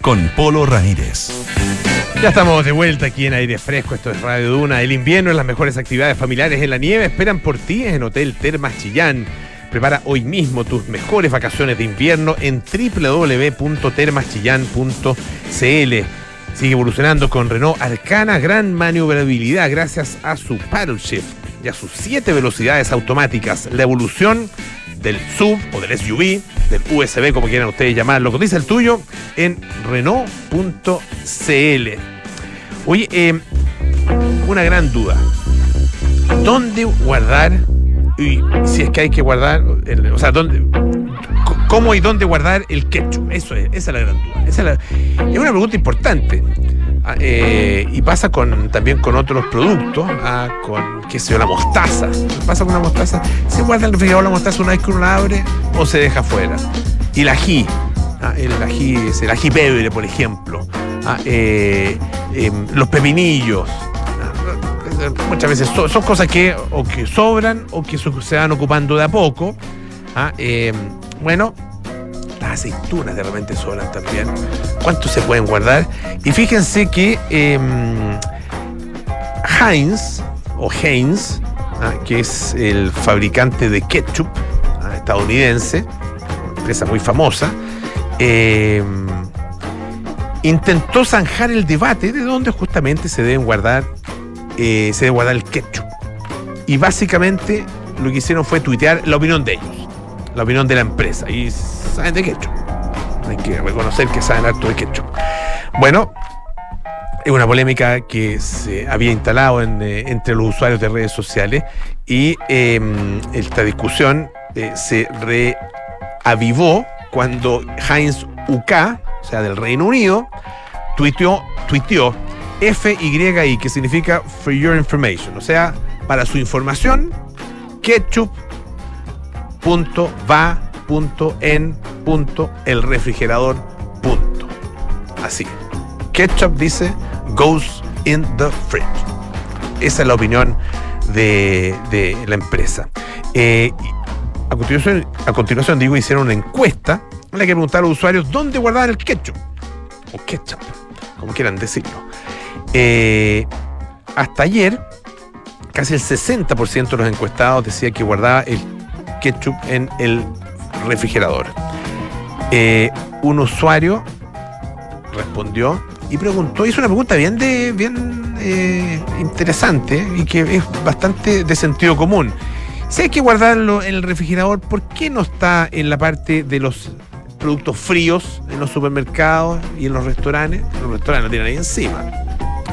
con Polo Ramírez. Ya estamos de vuelta aquí en aire fresco, esto es Radio Duna. El invierno, las mejores actividades familiares en la nieve esperan por ti en Hotel Termas Chillán. Prepara hoy mismo tus mejores vacaciones de invierno en www.termaschillán.cl. Sigue evolucionando con Renault Arcana, gran maniobrabilidad gracias a su paddle shift y a sus siete velocidades automáticas. La evolución del sub o del SUV, del USB, como quieran ustedes llamarlo. Cotiza el tuyo en Renault.cl. Oye, eh, una gran duda. ¿Dónde guardar? Y si es que hay que guardar, el- o sea, ¿dónde, ¿cómo y dónde guardar el ketchup? Eso es, esa es la gran duda. Es, la- es una pregunta importante. Ah, eh, y pasa con también con otros productos, ah, con, qué sé yo, la mostaza. ¿Qué pasa con la mostaza? ¿Se guarda el refrigerador la mostaza una vez que uno la abre o se deja afuera? Y el ají, ah, el ají, el ají pebre, por ejemplo. Ah, eh, em, los pepinillos. Ah, Muchas veces so- son cosas que o que sobran o que se van ocupando de a poco. Ah, em, bueno, aceitunas de repente sobran también. ¿Cuánto se pueden guardar? Y fíjense que em, Heinz, o Heinz, ah, que es el fabricante de ketchup ah, estadounidense, empresa muy famosa, em, intentó zanjar el debate de dónde justamente se deben guardar, eh, se debe guardar el ketchup. Y básicamente lo que hicieron fue tuitear la opinión de ellos. la opinión de la empresa. Y saben de ketchup. Hay que reconocer que saben harto de ketchup. Bueno, es una polémica que se había instalado en, eh, entre los usuarios de redes sociales y eh, esta discusión eh, se reavivó cuando Heinz UK, o sea, del Reino Unido, tuiteó, tuiteó FYI, que significa for your information, o sea, para su información, ketchup.va.en.el refrigerador. Punto. Así. Ketchup dice goes in the fridge. Esa es la opinión de, de la empresa. Eh, a, continuación, a continuación, digo, hicieron una encuesta en la que preguntaron a los usuarios dónde guardaban el ketchup. O ketchup, como quieran decirlo. Eh, hasta ayer, casi el 60% de los encuestados decía que guardaba el ketchup en el refrigerador. Eh, un usuario respondió y preguntó, hizo una pregunta bien de bien eh, interesante y que es bastante de sentido común. Si hay que guardarlo en el refrigerador, ¿por qué no está en la parte de los productos fríos en los supermercados y en los restaurantes? Los restaurantes no tienen ahí encima.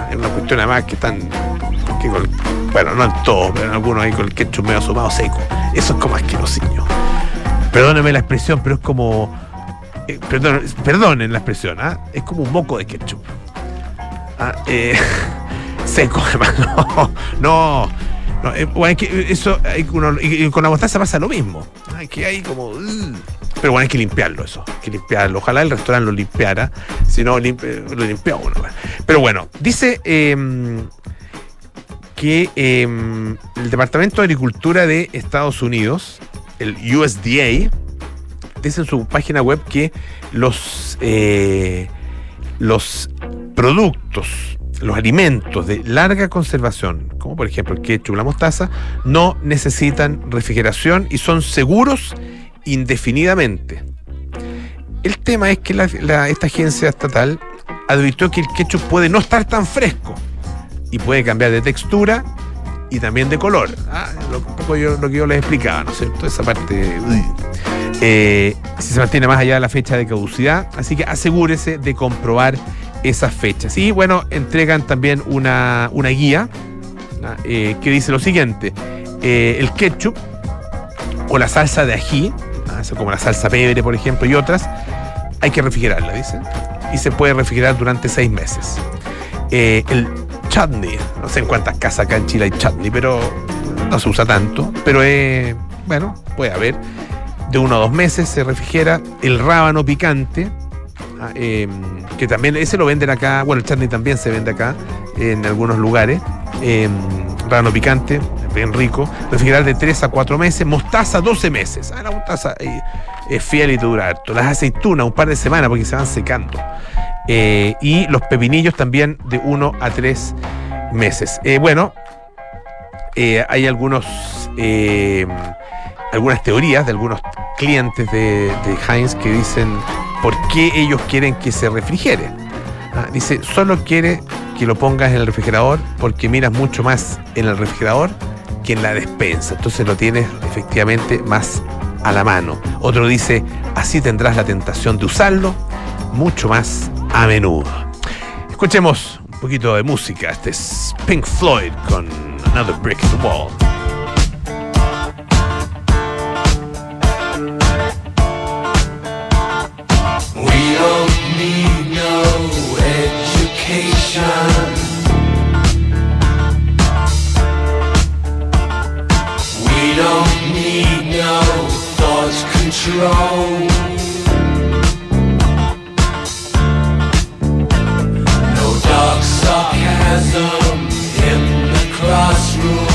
Es una cuestión además que están, bueno, no en todos, pero en algunos ahí con el ketchup medio asomado seco. Eso es como asquerosillo. Perdóneme la expresión, pero es como. eh, perdón, perdonen la expresión, ¿ah? Es como un moco de ketchup. Ah, eh, [LAUGHS] seco, además. [LAUGHS] No, no. eh, bueno, es que eso, y, con la mostaza pasa lo mismo. Hay que hay como. "Ugh". pero bueno, hay que limpiarlo eso. Hay que limpiarlo. Ojalá el restaurante lo limpiara. Si no, limpi- lo limpia uno. Pero bueno, dice. eh, que eh, el Departamento de Agricultura de Estados Unidos, el USDA, dice en su página web que los, eh, los productos, los alimentos de larga conservación, como por ejemplo el ketchup, la mostaza, no necesitan refrigeración y son seguros indefinidamente. El tema es que esta agencia estatal advirtió que el ketchup puede no estar tan fresco y puede cambiar de textura y también de color. Ah, lo, poco yo- lo que yo les explicaba, ¿no es cierto? Esa parte. Eh, si se mantiene más allá de la fecha de caducidad, así que asegúrese de comprobar esas fechas. Y bueno, entregan también una, una guía eh, que dice lo siguiente: eh, el ketchup o la salsa de ají. Eso como la salsa pebre, por ejemplo, y otras, hay que refrigerarla, dice. Y se puede refrigerar durante seis meses. Eh, el chutney, no sé en cuántas casas acá en Chile hay chutney, pero no se usa tanto. Pero eh, bueno, puede haber. De uno a dos meses se refrigera. El rábano picante, ah, eh, que también ese lo venden acá. Bueno, el chutney también se vende acá en algunos lugares. Eh, rábano picante, bien rico. Refrigerar de 3 a 4 meses. Mostaza, 12 meses. Ah, la mostaza eh, es fiel y dura harto. Las aceitunas, un par de semanas porque se van secando. Eh, y los pepinillos también de 1 a 3 meses. Eh, bueno, eh, hay algunos algunas teorías de algunos clientes de, de Heinz que dicen por qué ellos quieren que se refrigere. Ah, dice, solo quiere que lo pongas en el refrigerador porque miras mucho más en el refrigerador que en la despensa. Entonces lo tienes efectivamente más a la mano. Otro dice, así tendrás la tentación de usarlo mucho más a menudo. Escuchemos un poquito de música. Este es Pink Floyd con Another Brick in the Wall. We don't need no education. We don't need no thought control. No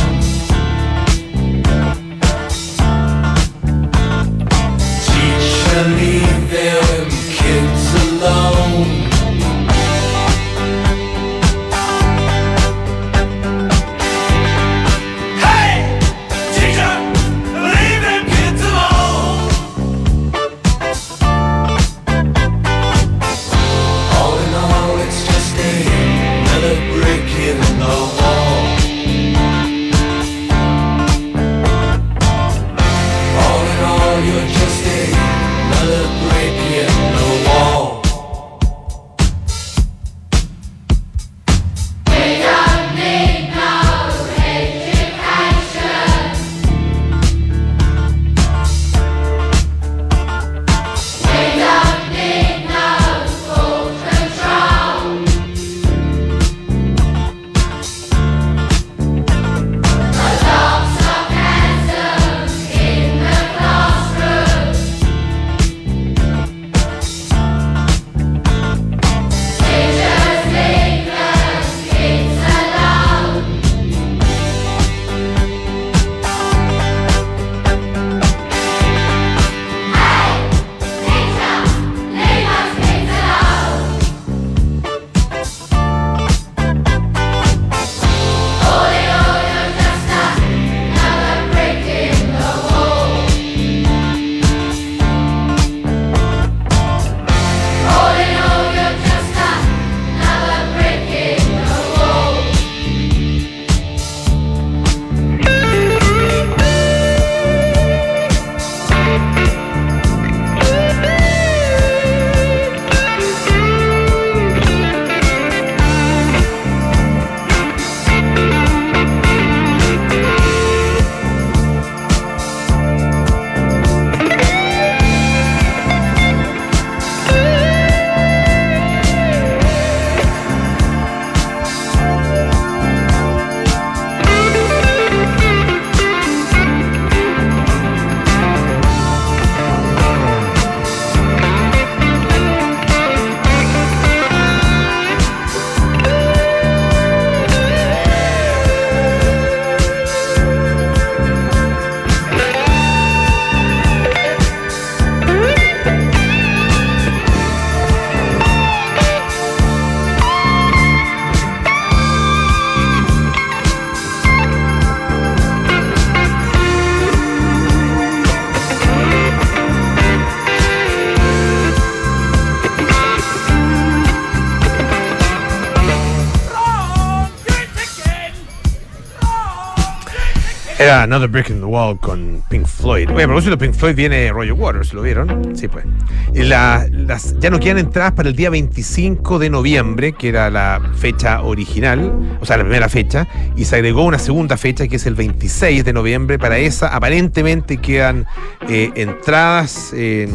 Another Brick in the Wall con Pink Floyd. Oye, a propósito Pink Floyd viene Roger Waters, ¿lo vieron? Sí, pues. Y la- las, ya no quedan entradas para el día 25 de noviembre, que era la fecha original, o sea, la primera fecha, y se agregó una segunda fecha, que es el 26 de noviembre. Para esa, aparentemente quedan eh, entradas en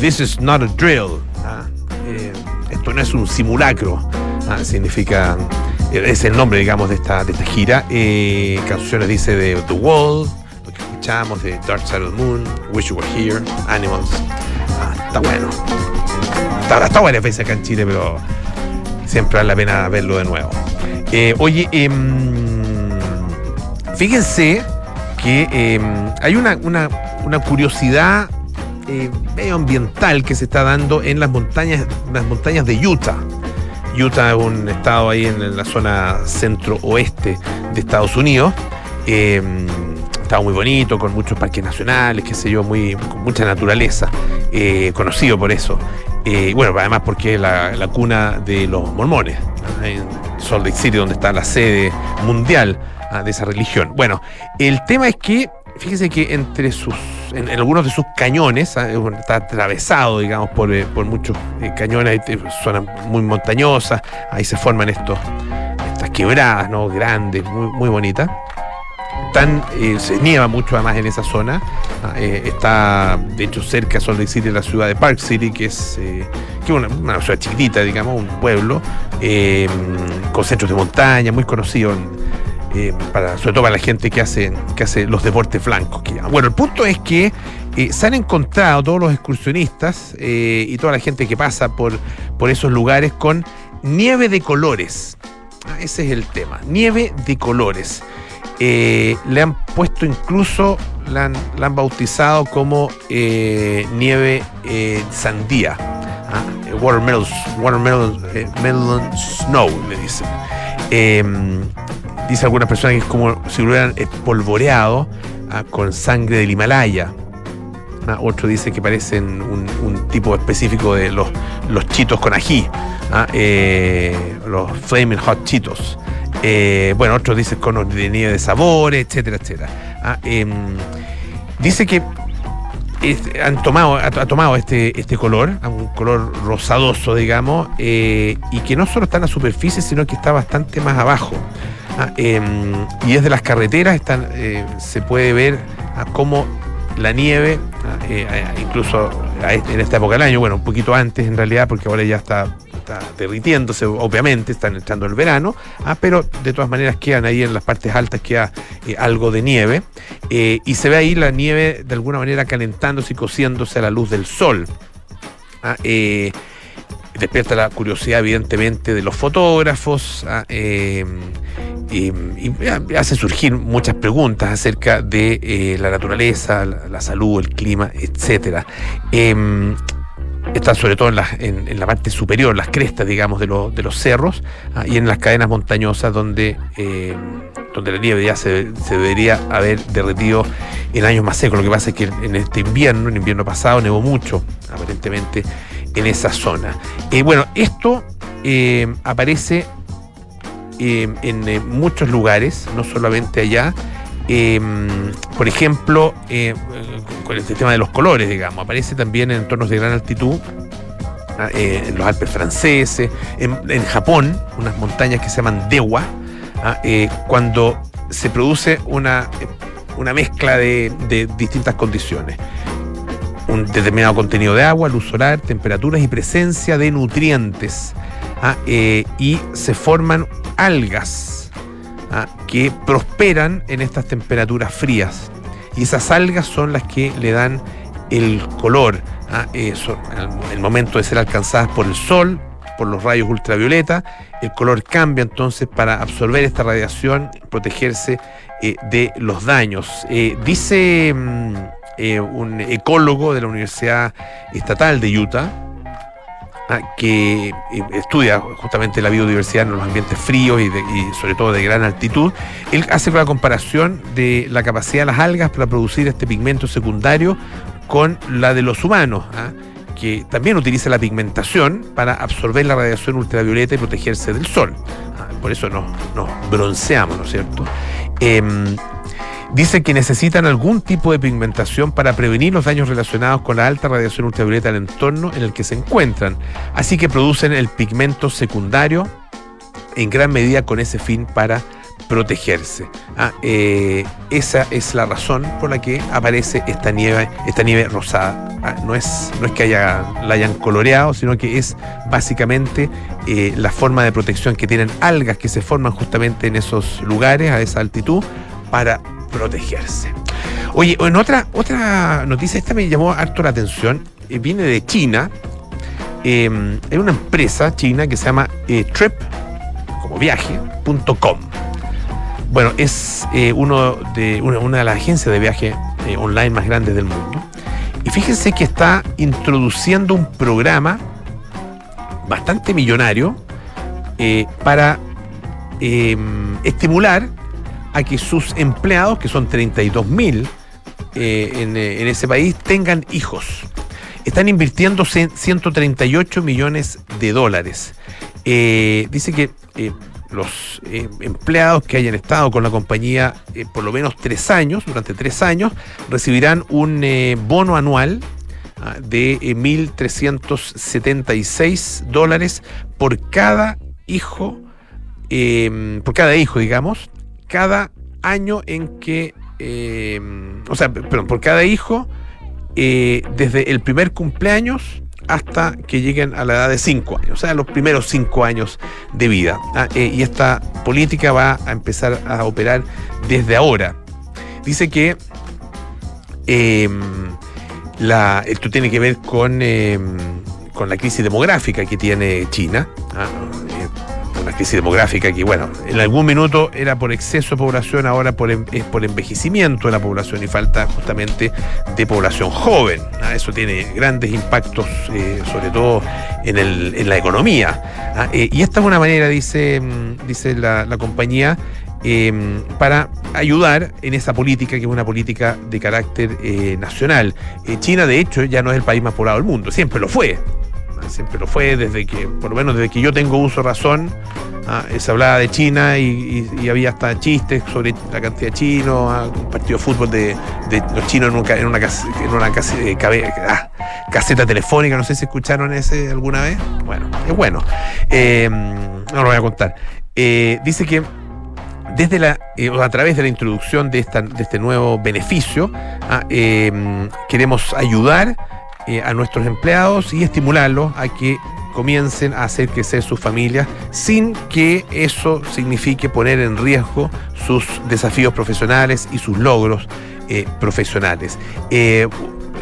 This is not a drill. Ah, eh, esto no es un simulacro. Ah, significa es el nombre, digamos, de esta, de esta gira. Eh, canciones, dice, de The Wall, lo que escuchamos, de Dark Side of the Moon, Wish You Were Here, Animals. Ah, está bueno. Está, está varias veces acá en Chile, pero siempre vale la pena verlo de nuevo. Eh, oye, em, fíjense que em, hay una, una- una curiosidad eh, medioambiental que se está dando en las montañas, las montañas de Utah. Utah es un estado ahí en la zona centro-oeste de Estados Unidos. Eh, estado muy bonito, con muchos parques nacionales, qué sé yo, muy, con mucha naturaleza, eh, conocido por eso. Eh, bueno, además porque es la, la cuna de los mormones, en Salt Lake City, donde está la sede mundial ah, de esa religión. Bueno, el tema es que, fíjese que entre sus, en, algunos de sus cañones, ah, está atravesado, digamos, por, eh, por muchos eh, cañones, zonas muy montañosas, ahí se forman estos, estas quebradas, ¿no? Grandes, muy, muy bonitas. Tan, eh, se nieva mucho además en esa zona. Ah, eh, está, de hecho, cerca Salt Lake City, la ciudad de Park City, que es, que una, ciudad chiquitita, digamos, un pueblo, con centros de montaña, muy conocido, en- eh, para, sobre todo para la gente que hace, que hace los deportes blancos. que. Bueno, el punto es que eh, se han encontrado todos los excursionistas eh, y toda la gente que pasa por, por esos lugares con nieve de colores. Ah, ese es el tema, nieve de colores. Le han puesto incluso, la han, la han bautizado como nieve sandía. Ah, watermelon, watermelon melon snow, le dicen. Eh, dice alguna persona que es como si lo hubieran espolvoreado ah, con sangre del Himalaya. Ah, otro dice que parecen un, tipo específico de los, los chitos con ají, ah, eh, los Flaming Hot Chitos. Eh, bueno, otros dicen conos de nieve de sabores, etcétera, etcétera. Ah, em, dice que es- han tomado, ha, tomado este, este color, un color rosadoso, digamos, eh, y que no solo está en la superficie, sino que está bastante más abajo. Ah, em, y desde las carreteras están, eh, se puede ver ah, cómo la nieve, ah, eh, incluso este- en esta época del año, bueno, un poquito antes en realidad, porque ahora ya está, está derritiéndose, obviamente, están entrando el verano, ah, pero de todas maneras quedan ahí en las partes altas, queda eh, algo de nieve, eh, y se ve ahí la nieve de alguna manera calentándose y cociéndose a la luz del sol. Ah, eh, despierta la curiosidad, evidentemente, de los fotógrafos ah, eh, y, hace surgir muchas preguntas acerca de la naturaleza, la, salud, el clima. Em, están sobre todo en la, en- la parte superior, las crestas, digamos, de, los- de los cerros ah, y en las cadenas montañosas donde, eh, donde la nieve ya se, se debería haber derretido en años más secos. Lo que pasa es que en este invierno, en invierno pasado, nevó mucho, aparentemente, en esa zona. Eh, bueno, esto eh, aparece en muchos lugares, no solamente allá. Eh, por ejemplo, eh, con este tema de los colores, digamos, aparece también en entornos de gran altitud, ah, eh, en los Alpes franceses, en, en Japón, unas montañas que se llaman Dewa, ah, eh, cuando se produce una, una mezcla de, de distintas condiciones un determinado contenido de agua, luz solar, temperaturas y presencia de nutrientes. ah, y se forman algas que prosperan en estas temperaturas frías. Y esas algas son las que le dan el color. ah, eh, el momento de ser alcanzadas por el sol, por los rayos ultravioleta, el color cambia entonces para absorber esta radiación, protegerse eh, de los daños. Eh, dice mm, un ecólogo de la Universidad Estatal de Utah, ah, que eh, estudia justamente la biodiversidad en los ambientes fríos y, sobre todo de gran altitud, él hace una comparación de la capacidad de las algas para producir este pigmento secundario con la de los humanos, ah, que también utiliza la pigmentación para absorber la radiación ultravioleta y protegerse del sol. Ah, por eso nos, nos bronceamos, ¿no es cierto? Em, Dice que necesitan algún tipo de pigmentación para prevenir los daños relacionados con la alta radiación ultravioleta del entorno en el que se encuentran. Así que producen el pigmento secundario en gran medida con ese fin para protegerse. Ah, eh, esa es la razón por la que aparece esta nieve, esta nieve rosada. Ah, no, es, no es que la hayan coloreado, sino que es básicamente eh, la forma de protección que tienen algas que se forman justamente en esos lugares, a esa altitud, para protegerse. Oye, en otra, otra noticia, esta me llamó harto la atención, eh, viene de China. Eh, hay una empresa china que se llama eh, Trip, como viaje.com. Bueno, es eh, uno de, una, de las agencias de viaje eh, online más grandes del mundo. Y fíjense que está introduciendo un programa bastante millonario para eh, estimular a que sus empleados, que son 32 mil en, eh, en ese país, tengan hijos. Están invirtiendo cien- 138 millones de dólares. Eh, dice que eh, los eh, empleados que hayan estado con la compañía eh, por lo menos tres años, durante tres años, recibirán un eh, bono anual ah, de eh, 1.376 dólares por cada hijo, eh, por cada hijo, digamos, cada año en que, eh, o sea, perdón, por cada hijo, eh, desde el primer cumpleaños hasta que lleguen a la edad de 5 años, o sea, los primeros 5 años de vida. Ah, eh, y esta política va a empezar a operar desde ahora. Dice que eh, la, esto tiene que ver con, eh, con la crisis demográfica que tiene China. ah, una crisis demográfica que, bueno, en algún minuto era por exceso de población, ahora por, es por envejecimiento de la población y falta justamente de población joven. ah, Eso tiene grandes impactos, eh, sobre todo en, el- en la economía. ah, eh, y esta es una manera, dice, mm, dice la, compañía, eh, para ayudar en esa política, que es una política de carácter eh, nacional. China, de hecho, ya no es el país más poblado del mundo, siempre lo fue. Siempre lo fue desde que, por lo menos desde que yo tengo uso razón, ah, se hablaba de China y, había hasta chistes sobre la cantidad de chinos, ah, partido de fútbol de, los chinos en, un en una, en una eh, ah, caseta telefónica, no sé si escucharon ese alguna vez. Bueno, es bueno. Eh, no lo voy a contar. Eh, dice que desde la, a través de la introducción de, esta, de este nuevo beneficio, queremos ayudar eh, a nuestros empleados y estimularlos a que comiencen a hacer crecer sus familias sin que eso signifique poner en riesgo sus desafíos profesionales y sus logros eh, profesionales. Eh,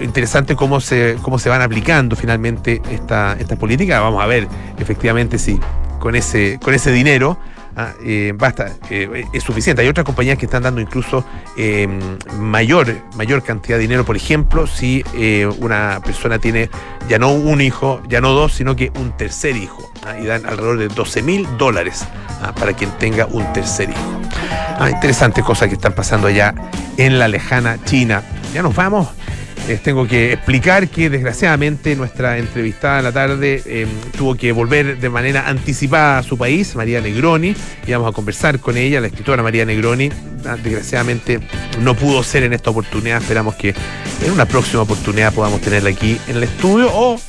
interesante cómo se, cómo se van aplicando finalmente esta, política. Vamos a ver efectivamente si con ese, con ese dinero ah, eh, basta, eh, es suficiente. Hay otras compañías que están dando incluso eh, mayor, mayor cantidad de dinero, por ejemplo, si una persona tiene ya no un hijo, ya no dos, sino que un tercer hijo. ah, y dan alrededor de 12 mil dólares ah, para quien tenga un tercer hijo. Interesantes cosas que están pasando allá en la lejana China. Ya nos vamos. Les tengo que explicar que desgraciadamente nuestra entrevistada en la tarde eh, tuvo que volver de manera anticipada a su país, María Negroni, y vamos a conversar con ella, la escritora María Negroni. Ah, Desgraciadamente no pudo ser en esta oportunidad, esperamos que en una próxima oportunidad podamos tenerla aquí en el estudio o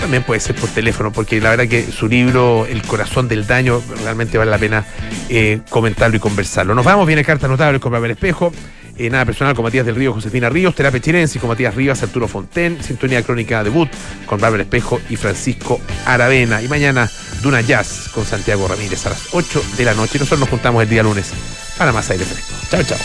también puede ser por teléfono, porque la verdad que su libro El corazón del daño realmente vale la pena eh, comentarlo y conversarlo. Nos vamos, viene carta notable con Papel Espejo. Eh, nada personal con Matías del Río, Josefina Ríos, Terapia Chilense con Matías Rivas, Arturo Fonten, Sintonía Crónica debut con Bárbara Espejo y Francisco Aravena. Y mañana Duna Jazz con Santiago Ramírez a las 8 de la noche. Y nosotros nos juntamos el día lunes para más aire fresco. Chao, chao.